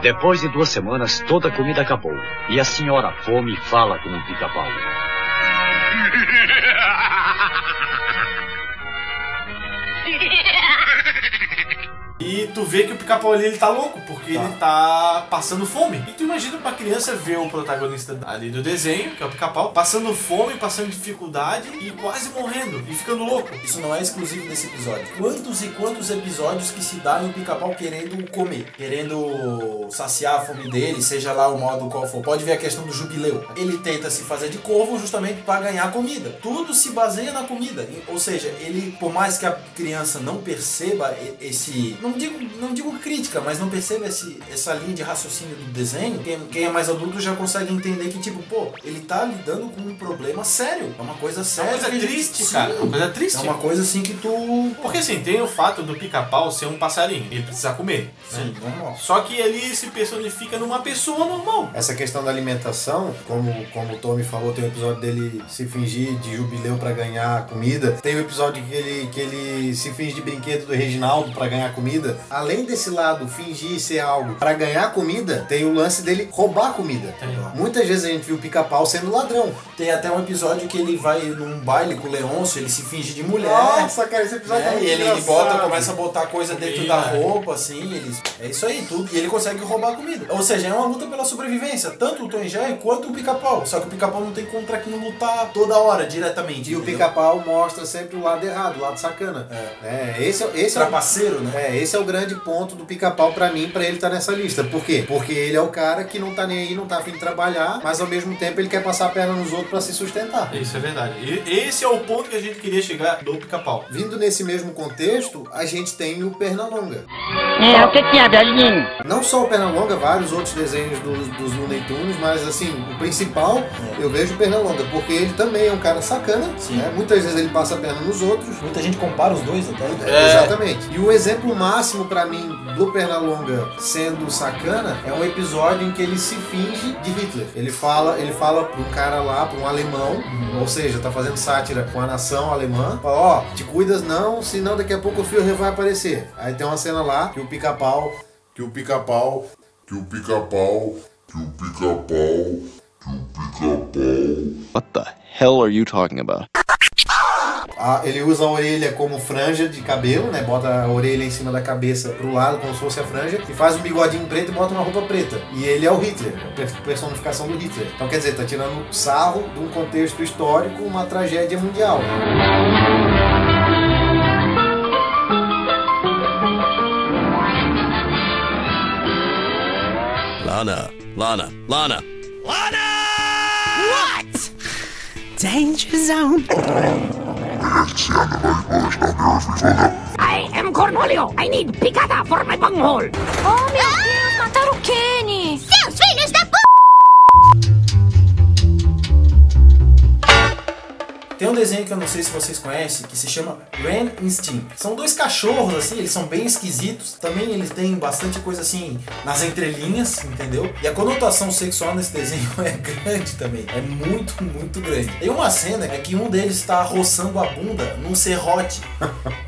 Depois de duas semanas, toda a comida acabou. E a senhora Fome fala com o pica-pau. E tu vê que o pica-pau ali ele tá louco, porque ele tá passando fome. E tu imagina uma criança ver o protagonista ali do desenho, que é o pica-pau, passando fome, passando dificuldade e quase morrendo e ficando louco. Isso não é exclusivo desse episódio. Quantos e quantos episódios que se dá em o pica-pau querendo comer, querendo saciar a fome dele, seja lá o modo qual for. Pode ver a questão do jubileu. Ele tenta se fazer de corvo justamente para ganhar comida. Tudo se baseia na comida. Ou seja, ele, por mais que a criança não perceba esse, não digo, não digo crítica, mas não perceba esse, essa linha de raciocínio do desenho, quem, quem é mais adulto já consegue entender que tipo, pô, ele tá lidando com um problema sério. É uma coisa É séria. uma coisa triste, Sim. cara. Uma coisa triste. É uma coisa assim que tu. Porque assim, tem o fato do pica-pau ser um passarinho, ele precisa comer. né? Sim, normal. Só que ele se personifica numa pessoa normal. Essa questão da alimentação, como, como o Tommy falou, tem o episódio dele se fingir de jubileu pra ganhar comida. Tem o episódio que ele, que ele se finge de brinquedo do Reginaldo pra ganhar comida. Além desse lado, fingir ser algo pra ganhar comida, tem o lance dele roubar comida. Muitas vezes a gente viu o pica-pau sendo ladrão. Tem até um episódio que ele vai num baile com o Leôncio, ele se finge de mulher. Nossa, cara, esse episódio né? é muito E ele, ele bota, começa a botar coisa dentro Sim, da roupa, assim, eles. É isso aí, tudo. E ele consegue roubar comida. Ou seja, é uma luta pela sobrevivência. Tanto o Tom e Jerry quanto o pica-pau. Só que o pica-pau não tem contra quem lutar toda hora, diretamente. E o entendeu? pica-pau mostra sempre o lado errado, o lado sacana. É, esse, é- esse é o Trapaceiro, né? É, esse é o grande ponto do pica-pau pra mim, pra ele estar nessa lista. Por quê? Porque ele é o cara que não tá nem aí, não tá afim de trabalhar, mas ao mesmo tempo ele quer passar a perna nos outros pra se sustentar. Isso é verdade. E esse é o ponto que a gente queria chegar do pica-pau. Vindo nesse mesmo contexto, a gente tem o Pernalonga. É, o que que é, velhinho? Não só o Pernalonga, vários outros desenhos dos, dos Looney Tunes, mas assim, o principal eu vejo o Pernalonga, porque ele também é um cara sacana, né? Muitas vezes ele passa a perna nos outros. Muita gente compara os dois até. É, Exatamente. E o exemplo máximo pra mim do Pernalonga sendo sacana é um episódio em que ele se finge de Hitler. Ele fala, ele fala pra um cara lá, pra um alemão, ou seja, tá fazendo sátira com a nação alemã. Fala, ó, te cuidas não, senão daqui a pouco o Führer vai aparecer. Aí tem uma cena lá que o pica-pau, que o pica-pau, Que o pica-pau, que o pica-pau, que o pica-pau. What the hell are you talking about? A- ele usa a orelha como franja de cabelo, né? Bota a orelha em cima da cabeça pro lado, como se fosse a franja, e faz um bigodinho preto e bota uma roupa preta. E ele é o Hitler, a per- personificação do Hitler. Então quer dizer, tá tirando sarro de um contexto histórico, uma tragédia mundial. Lana, Lana, Lana. What? Danger zone. I am Cornholio. I need picada for my bunghole. Oh, meu Deus, mataram o Kenny! Seus filhos da Tem um desenho que eu não sei se vocês conhecem, que se chama Ren Instinct. São dois cachorros, assim, eles são bem esquisitos. Também eles têm bastante coisa assim nas entrelinhas, entendeu? E a conotação sexual nesse desenho é grande também. É muito, muito grande. Tem uma cena é que um deles está roçando a bunda num serrote.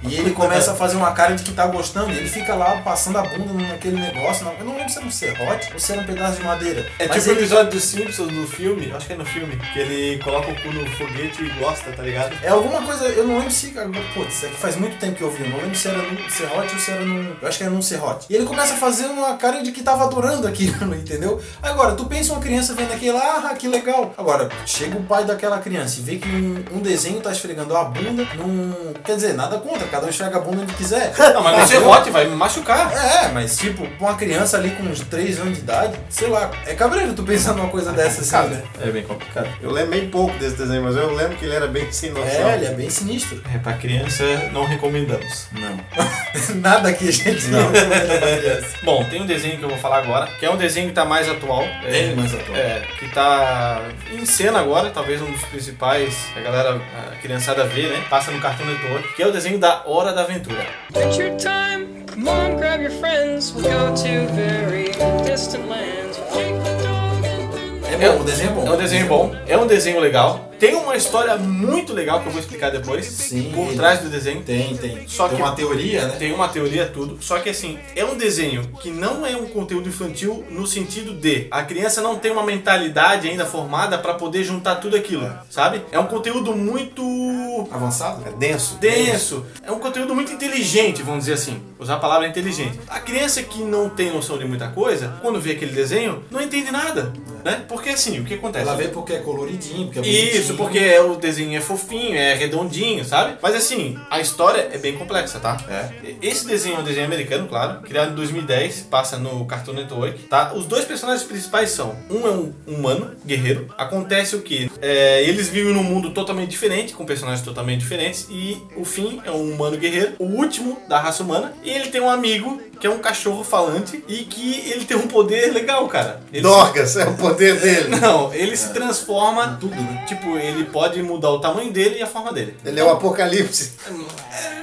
E ele começa a fazer uma cara de que tá gostando. Ele fica lá passando a bunda naquele negócio. Não, eu não lembro se era um serrote ou se era um pedaço de madeira. É Mas tipo o ele- episódio dos Simpsons no filme, acho que é no filme, que ele coloca o cu no foguete e gosta, tá ligado? É alguma coisa, eu não lembro se. Putz, é que faz muito tempo que eu vi, eu não lembro se era num serrote ou se era num. Eu acho que era num serrote. E ele começa a fazer uma cara de que tava adorando aquilo, entendeu? Agora, tu pensa uma criança vendo aquilo, ah, que legal. Agora, chega o pai daquela criança e vê que um, um desenho tá esfregando a bunda num. Quer dizer, nada contra, cada um esfrega a bunda onde quiser. Não, mas no serrote vai me machucar. É, mas tipo, uma criança ali com uns 3 anos de idade, sei lá, é cabreiro tu pensar numa coisa dessa assim, né? É bem complicado. Eu lembro bem pouco desse desenho, mas eu lembro que ele era bem sem noção. É, ele é bem sinistro. É, pra criança não recomendamos. Não. Nada que a gente Não. recomenda pra criança. Bom, tem um desenho que eu vou falar agora, que é um desenho que tá mais atual. Bem é, mais atual. É, que tá em cena agora, talvez um dos principais que a galera, a criançada vê, né? Passa no Cartoon Network, que é o desenho da Hora da Aventura. Adventure time. Come on, grab your friends. We'll go to very distant lands. Take the dog and then É bom, o desenho é bom. É um desenho bom, é um desenho legal. Tem uma história muito legal que eu vou explicar depois. Sim. Por trás do desenho. Tem, tem. Só Tem que uma teoria, né? Tem uma teoria, tudo. Só que assim, é um desenho que não é um conteúdo infantil no sentido de a criança não tem uma mentalidade ainda formada pra poder juntar tudo aquilo, sabe? É um conteúdo muito Avançado? É denso. denso. É um conteúdo muito inteligente, vamos dizer assim. Usar a palavra inteligente. A criança que não tem noção de muita coisa, quando vê aquele desenho, não entende nada, né? Porque assim, o que acontece? Ela vê porque é coloridinho, porque é bonitinho. Isso, porque é- o desenho é fofinho, é redondinho, sabe? Mas assim, a história é bem complexa, tá? É. Esse desenho é um desenho americano, claro, criado em 2010, passa no Cartoon Network, tá? Os dois personagens principais são, um é um humano, guerreiro. Acontece o que? eles vivem num mundo totalmente diferente, com personagens totalmente diferentes, e o fim é um humano guerreiro, o último da raça humana, e ele tem um amigo que é um cachorro falante e que ele tem um poder legal, cara. Ele Dorcas, é o poder dele. não, ele se transforma tudo, né? Tipo, ele pode mudar o tamanho dele e a forma dele. Ele é o apocalipse.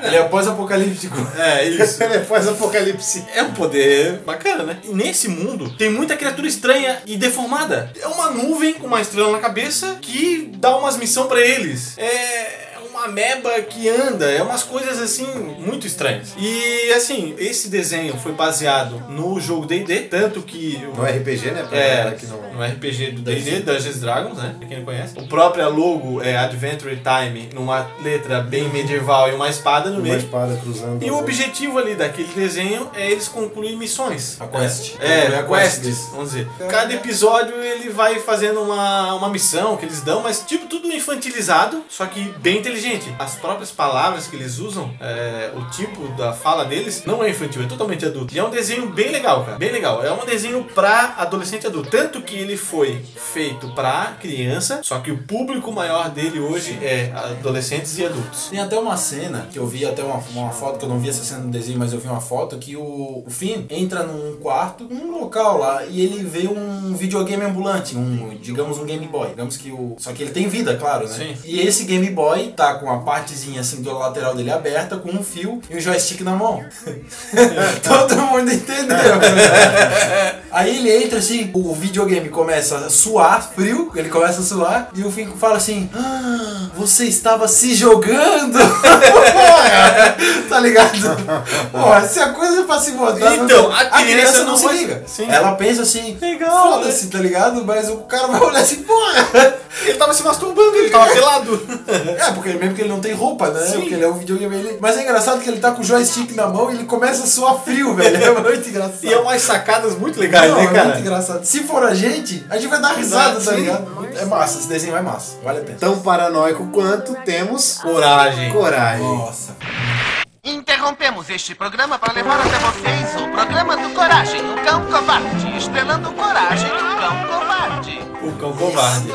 Ele é pós-apocalíptico. É, isso. Ele é pós-apocalipse. É um poder bacana, né? E nesse mundo tem muita criatura estranha e deformada. É uma nuvem com uma estrela na cabeça que dá umas missão pra eles. É uma ameba que anda, é umas coisas assim muito estranhas. E assim, esse desenho foi baseado no jogo D&D, tanto que o- No RPG, né? Pra É, galera que não... no RPG do D&D, Dungeons Dragons, né? Pra quem não conhece. O próprio logo é Adventure Time, numa letra bem medieval e uma espada no Uma meio. espada cruzando. E o objetivo ali daquele desenho é eles concluírem missões. A quest. É, Concluir a quest quests, vamos dizer. Cada episódio ele vai fazendo uma, uma missão que eles dão, mas tipo tudo infantilizado, só que bem inteligente. Gente, as próprias palavras que eles usam, é, o tipo da fala deles, não é infantil, é totalmente adulto. E é um desenho bem legal, cara. Bem legal. É um desenho pra adolescente e adulto. Tanto que ele foi feito pra criança, só que o público maior dele hoje é adolescentes e adultos. Tem até uma cena que eu vi, até uma, uma foto, que eu não vi essa cena no desenho, mas eu vi uma foto que o, o Finn entra num quarto, num local lá, e ele vê um videogame ambulante, um, digamos, um Game Boy. Digamos que o. Só que ele tem vida, claro, né? Sim. E esse Game Boy tá com a partezinha assim do lateral dele aberta, com um fio e um joystick na mão. Todo mundo entendeu. Aí ele entra assim, o videogame começa a suar, frio, ele começa a suar, e o Finn fala assim: ah, você estava se jogando! Tá ligado? Porra, se a coisa é pra se botar. Então, a a criança criança não, não se liga. Sim. Ela pensa assim, foda-se, tá ligado? Mas o cara vai olhar assim, porra! Ele tava se masturbando, ele tava pelado. É, porque mesmo que ele não tem roupa, né? Sim. Porque ele é um videogame. Ele... Mas é engraçado que ele tá com o joystick na mão e ele começa a suar frio, velho. É muito engraçado. E é umas sacadas muito legais, Não, né, é cara? muito engraçado. Se for a gente, a gente vai dar risada, tá ligado? É massa, esse desenho é massa. Vale a pena. Tão paranoico quanto temos Coragem. coragem. Nossa. Interrompemos este programa para levar até vocês o programa do Coragem, o Cão Covarde, estrelando Coragem, o Cão Covarde. O cão covarde.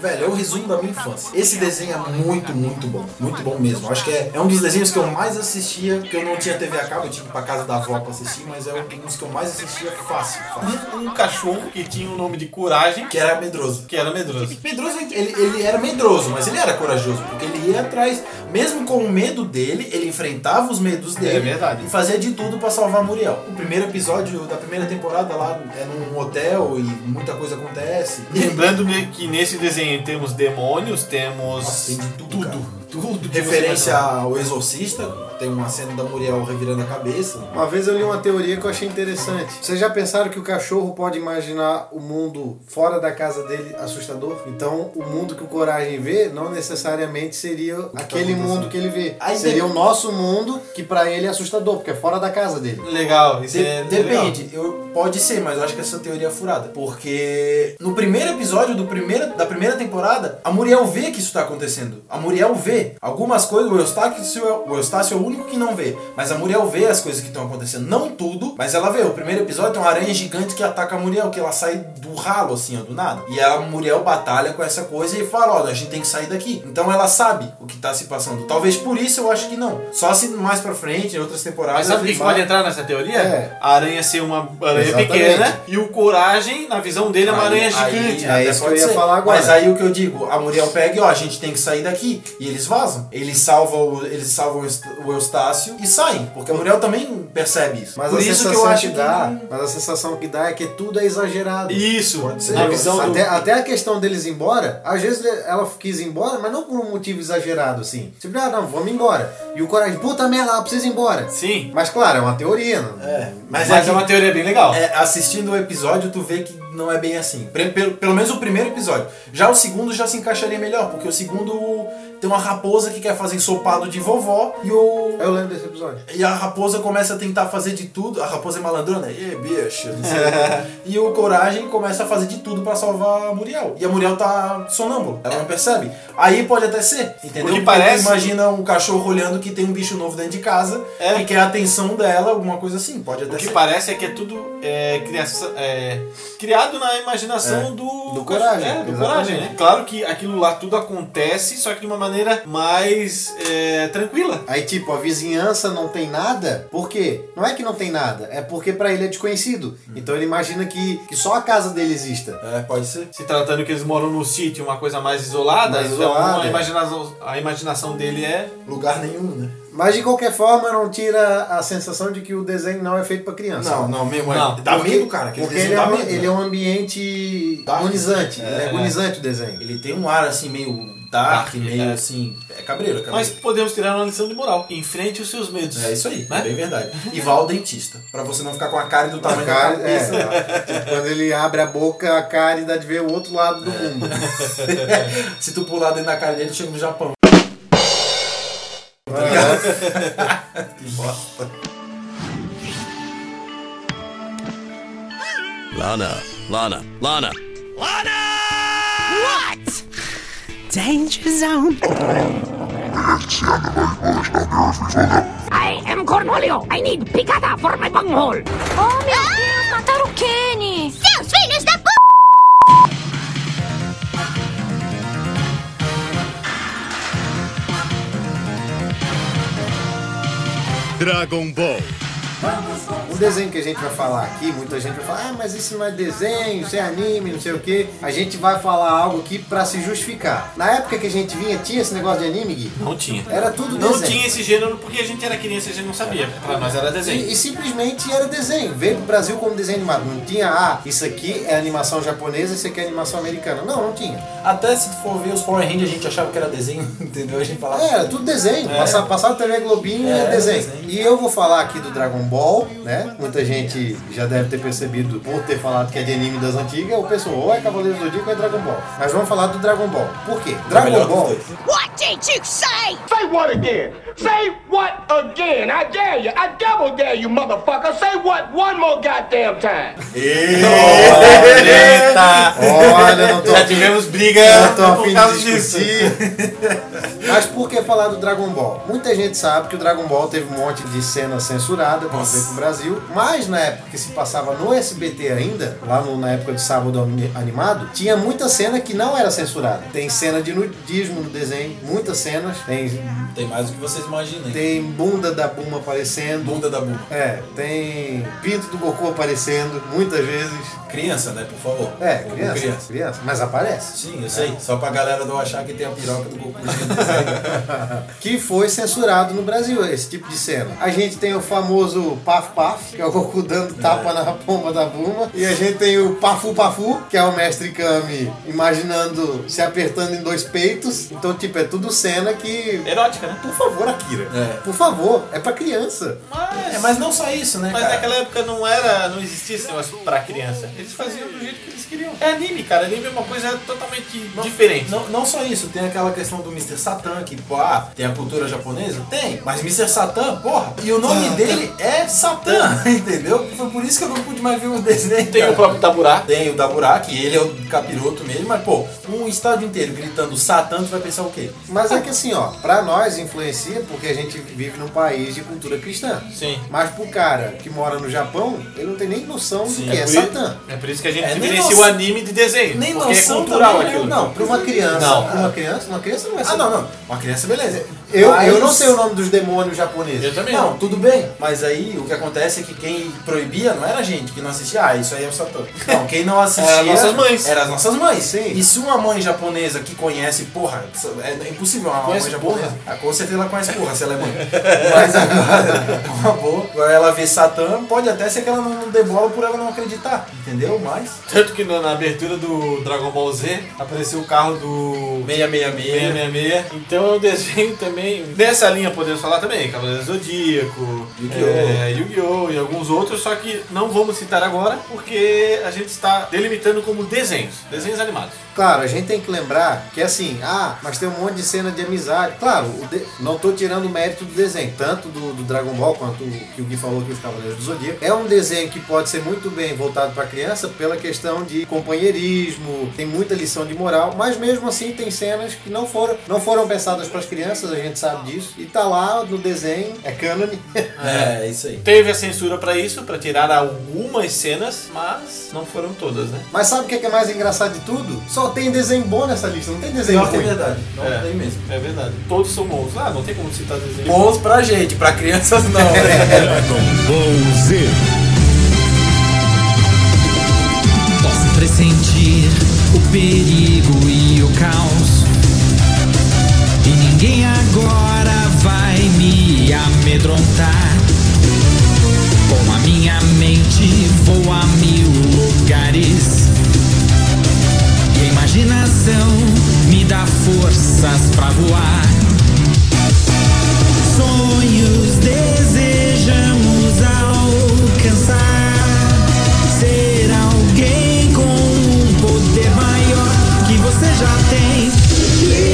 Velho, é o resumo da minha infância. Esse desenho é muito, muito bom. Muito bom mesmo. Acho que é, é um dos desenhos que eu mais assistia, que eu não tinha TV a cabo, eu tinha que ir pra casa da avó pra assistir, mas é um dos que eu mais assistia fácil. fácil. Um cachorro que tinha o nome de Coragem, Que era medroso. que era medroso. Medroso, ele, ele era medroso, mas ele era corajoso, porque ele ia atrás, mesmo com o medo dele, ele enfrentava os medos dele É verdade. e fazia de tudo pra salvar Muriel. O primeiro episódio da primeira temporada lá é num hotel e muita coisa acontece. Lembrando que nesse desenho temos demônios, temos Nossa, tem de tudo, cara. Tudo Referência ao Exorcista, tem uma cena da Muriel revirando a cabeça. Uma vez eu li uma teoria que eu achei interessante. Vocês já pensaram que o cachorro pode imaginar o mundo fora da casa dele assustador? Então, o mundo que o Coragem vê não necessariamente seria aquele acontecendo. mundo que ele vê. Aí seria de- o nosso mundo que pra ele é assustador, porque é fora da casa dele. Legal, isso De- é depende, eu, pode ser, mas eu acho que essa teoria é furada. Porque no primeiro episódio do primeira, da primeira temporada, a Muriel vê que isso tá acontecendo. A Muriel vê algumas coisas, o Eustácio, é- o Eustácio é o único que não vê. Mas a Muriel vê as coisas que estão acontecendo. Não tudo, mas ela vê. O primeiro episódio tem uma aranha gigante que ataca a Muriel, que ela sai do ralo, assim, ó, do nada. E a Muriel batalha com essa coisa e fala, ó, a gente tem que sair daqui. Então ela sabe o que tá se passando. Talvez por isso eu acho que não. Só se mais pra frente, em outras temporadas... Mas sabe o que que pode entrar nessa teoria? É. A aranha ser uma aranha Exatamente. pequena e o Coragem, na visão dele, é uma aranha gigante. é até isso que eu ia ser. falar agora. Mas aí o que eu digo, a Muriel pega e ó, a gente tem que sair daqui. E eles vazam. Eles salvam, o- eles salvam o Eust- o Eustácio e saem. Porque a Muriel também percebe isso. Mas Por a isso sensação que eu acho que dá, mas a sensação que dá é que tudo é exagerado. Isso, Pode ser. na visão do... até, até a questão deles ir embora, às vezes ela quis ir embora, mas não por um motivo exagerado, assim. Tipo, ah, não, vamos embora. E o Coragem, puta merda, ela precisa ir embora. Sim, Mas claro, é uma teoria. Não? É, mas, mas, é, que- uma teoria bem legal. é, assistindo o episódio, tu vê que não é bem assim. Pelo, pelo menos o primeiro episódio. Já o segundo já se encaixaria melhor, porque o segundo tem uma raposa que quer fazer ensopado de vovó e o. Eu lembro desse episódio. E a raposa começa a tentar fazer de tudo. A raposa é malandrona. Ê, bicho. não sei e o Coragem começa a fazer de tudo pra salvar a Muriel. E a Muriel tá sonâmbula. Ela não percebe. Aí pode até ser. Entendeu? Porque parece- imagina um cachorro olhando que tem um bicho novo dentro de casa. É. E quer a atenção dela, alguma coisa assim. Pode até O que ser. parece é que é tudo é, criação- é, criado na imaginação É. do, Do Coragem, É, do exatamente. coragem, né? Claro que aquilo lá tudo acontece, só que de uma maneira mais é, tranquila. Aí, tipo, a vizinhança não tem nada, por quê? Não é que não tem nada, é porque pra ele é desconhecido. Então ele imagina que, que só a casa dele exista. É, pode ser. Se tratando que eles moram no sítio, uma coisa mais isolada, Mais então isolada, a, imaginação, a imaginação dele é. Lugar nenhum, né? Mas de qualquer forma, não tira a sensação de que o desenho não é feito pra criança. Não, não, mesmo. é- Não, dá Porque- medo, cara. Porque ele é, um, medo, ele né? é um ambiente agonizante. é É. agonizante o desenho. Ele tem um ar assim, meio dark, Dark, meio é. assim. É cabreiro, é cabreiro. Mas podemos tirar uma lição de moral. Enfrente os seus medos. É isso aí, Né? é bem verdade. E vá ao dentista. Pra você não ficar com a cara do tamanho Cara, da é, cabeça. tipo, quando ele abre a boca, a cara dá de ver o outro lado É. do mundo. Se tu pular dentro da cara dele, chega no Japão. que bosta. Lana, Lana, Lana. What? Danger zone. I am Cornholio. I need picada for my bunghole. Oh, meu Deus, mataram o Kenny! Seus filhos da p... Dragon Ball. Um desenho que a gente vai falar aqui, muita gente vai falar, ah, mas isso não é desenho, isso é anime, não sei o que. A gente vai falar algo aqui pra se justificar. Na época que a gente vinha, tinha esse negócio de anime, Gui? Não tinha. Era tudo Não desenho. tinha esse gênero porque a gente era criança e a gente não sabia. Pra nós era desenho. E, e simplesmente era desenho. Veio pro Brasil como desenho animado. Não tinha, ah, isso aqui é animação japonesa, isso aqui é animação americana. Não, não tinha. Até se tu for ver os Power Rangers, a gente achava que era desenho, entendeu? A gente falava. É, era tudo desenho. É. Passava, passava TV Globinho É, é, desenho. desenho. E eu vou falar aqui do Dragon Ball, né? Muita gente já deve ter percebido por ter falado que é de anime das antigas, o pessoal ou é Cavaleiro do Zodíaco ou é Dragon Ball. Mas vamos falar do Dragon Ball. Por quê? Dragon melhor dos Ball. What did you say? Say what again? Say what again? I dare you. I double dare you, motherfucker. Say what one more goddamn time. Eita! Olha, eu não tô Já tivemos briga Eu tô a por fim causa de disso. discutir. Mas por que falar do Dragon Ball? Muita gente sabe que o Dragon Ball teve um monte de cena censurada quando veio pro Brasil, mas na época que se passava no SBT ainda, lá no- na época do sábado Ani- animado, tinha muita cena que não era censurada. Tem cena de nudismo no desenho, muitas cenas. Tem, Tem mais do que vocês imaginam. tem bunda da Buma aparecendo. Bunda da Buma. É, tem pinto do Goku aparecendo, muitas vezes. Criança, né? Por favor. É, criança, criança. criança, mas aparece. Sim, eu sei. Só pra galera não achar que tem a piroca do Goku. que foi censurado no Brasil, esse tipo de cena. A gente tem o famoso Paf Paf, que é o Goku dando tapa na pomba da Buma. E a gente tem o Pafu Pafu, que é o mestre Kami imaginando se apertando em dois peitos. Então, tipo, é tudo cena que. Erótica, né? Por favor, Akira. É. Por favor, é pra criança. É, mas não só isso, né, Mas cara? naquela época não era, não existia esse negócio pra criança. Eles faziam do jeito que eles queriam. É anime, cara. Anime é uma coisa totalmente diferente. Não, não só isso, tem aquela questão do Mr. Satan, que, pô, ah, tem a cultura japonesa? Tem, mas Mr. Satan, porra, e o nome dele é Satan, entendeu? Foi por isso que eu não pude mais ver o desenho. Tem cara. o próprio Taburá. Tem o Daburá, que ele é o capiroto mesmo, mas, pô, um estádio inteiro gritando Satan, tu vai pensar o quê? Mas é que assim, ó, pra nós influencia porque a gente vive num país de cultura cristã. Sim. Mas pro cara que mora no Japão, ele não tem nem noção do que é por Satã. É por isso que a gente É, diferencia noção- o anime de desenho. nem porque é noção cultural também, aquilo. Não, pra uma criança. Não. Pra uma criança, uma criança não vai ser. Ah, não, não. Uma criança, beleza. Eu, Mas- eu não sei o nome dos demônios japoneses. Eu também Não, não. tudo bem, mas aí o que acontece é que quem proibia não era a gente que não assistia, ah, isso aí é o Satã. Não, quem não assistia. Era as nossas mães. Era as nossas mães. Sim. E se uma mãe japonesa que conhece, porra, é impossível uma Conhece mãe japonesa. porra? Ah, com certeza ela conhece porra, se ela é mãe. Mas agora, uma boa. Agora ela vê Satã, pode até ser que ela não dê bola por ela não acreditar, entendeu? Mas. Tanto que na, na abertura do Dragon Ball Z apareceu o carro do 666. 666. Então é um desenho também. Nessa linha podemos falar também, Cavaleiro do Zodíaco, Yu-Gi-Oh! é, Yu-Gi-Oh! e alguns outros, só que não vamos citar agora porque a gente está delimitando como desenhos, desenhos animados. Claro, a gente tem que lembrar que assim, ah, mas tem um monte de cena de amizade. Claro, de- não tô tirando o mérito do desenho, tanto do, do Dragon Ball quanto o que o Gui falou aqui, os Cavaleiros do Zodíaco. É um desenho que pode ser muito bem voltado para criança pela questão de companheirismo, tem muita lição de moral, mas mesmo assim tem cenas que não foram, não foram pensadas para as crianças, a gente sabe disso. E tá lá no desenho, é cânone. É, isso aí. Teve a censura pra isso, pra tirar algumas cenas, mas não foram todas, né? Mas sabe o que é que é mais engraçado de tudo? Só tem desenho bom nessa lista, não tem desenho Não, é ruim. verdade. Não É. tem mesmo. É verdade. Todos são bons. Ah, não tem como citar desenho. Bons pra gente, pra crianças não. Dragon Ball Z. Posso pressentir o perigo e o caos. E ninguém agora vai me amedrontar. Com a minha mente vou a mil lugares. E a imaginação me dá forças pra voar. Sonhos desejamos alcançar. Ser alguém com um poder maior que você já tem.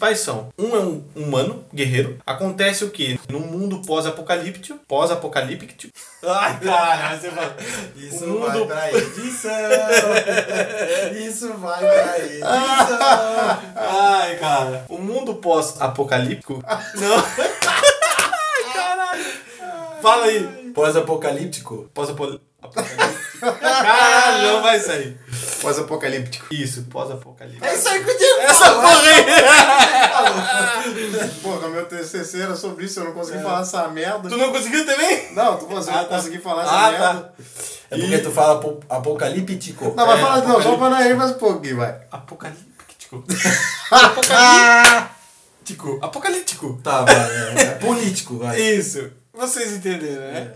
principais são: um é um humano, guerreiro. Acontece o quê? Num mundo pós-apocalíptico. Pós-apocalíptico. Ai, cara, você fala. Isso mundo- vai pra edição. Isso vai pra edição. Ai, cara. O mundo pós-apocalíptico. Não. Fala aí. Pós-apocalíptico. Pós-apocalíptico. Caralho, não vai sair. Pós-apocalíptico. Isso, pós-apocalíptico. É isso aí que eu digo. Essa porra aí. Porra, meu TCC era sobre isso, eu não consegui falar essa merda. Tu não conseguiu também? Não, tu conseguiu, Ah, tá. consegui falar essa Ah, merda. tá. É porque tu fala apo- apocalíptico. Não, mas É, fala de novo, só pra não ir mais um pouquinho, vai. Apocalíptico. Apocalíptico. Apocalíptico. Tá, vai. É, é político, vai. Isso. Vocês entenderam, né?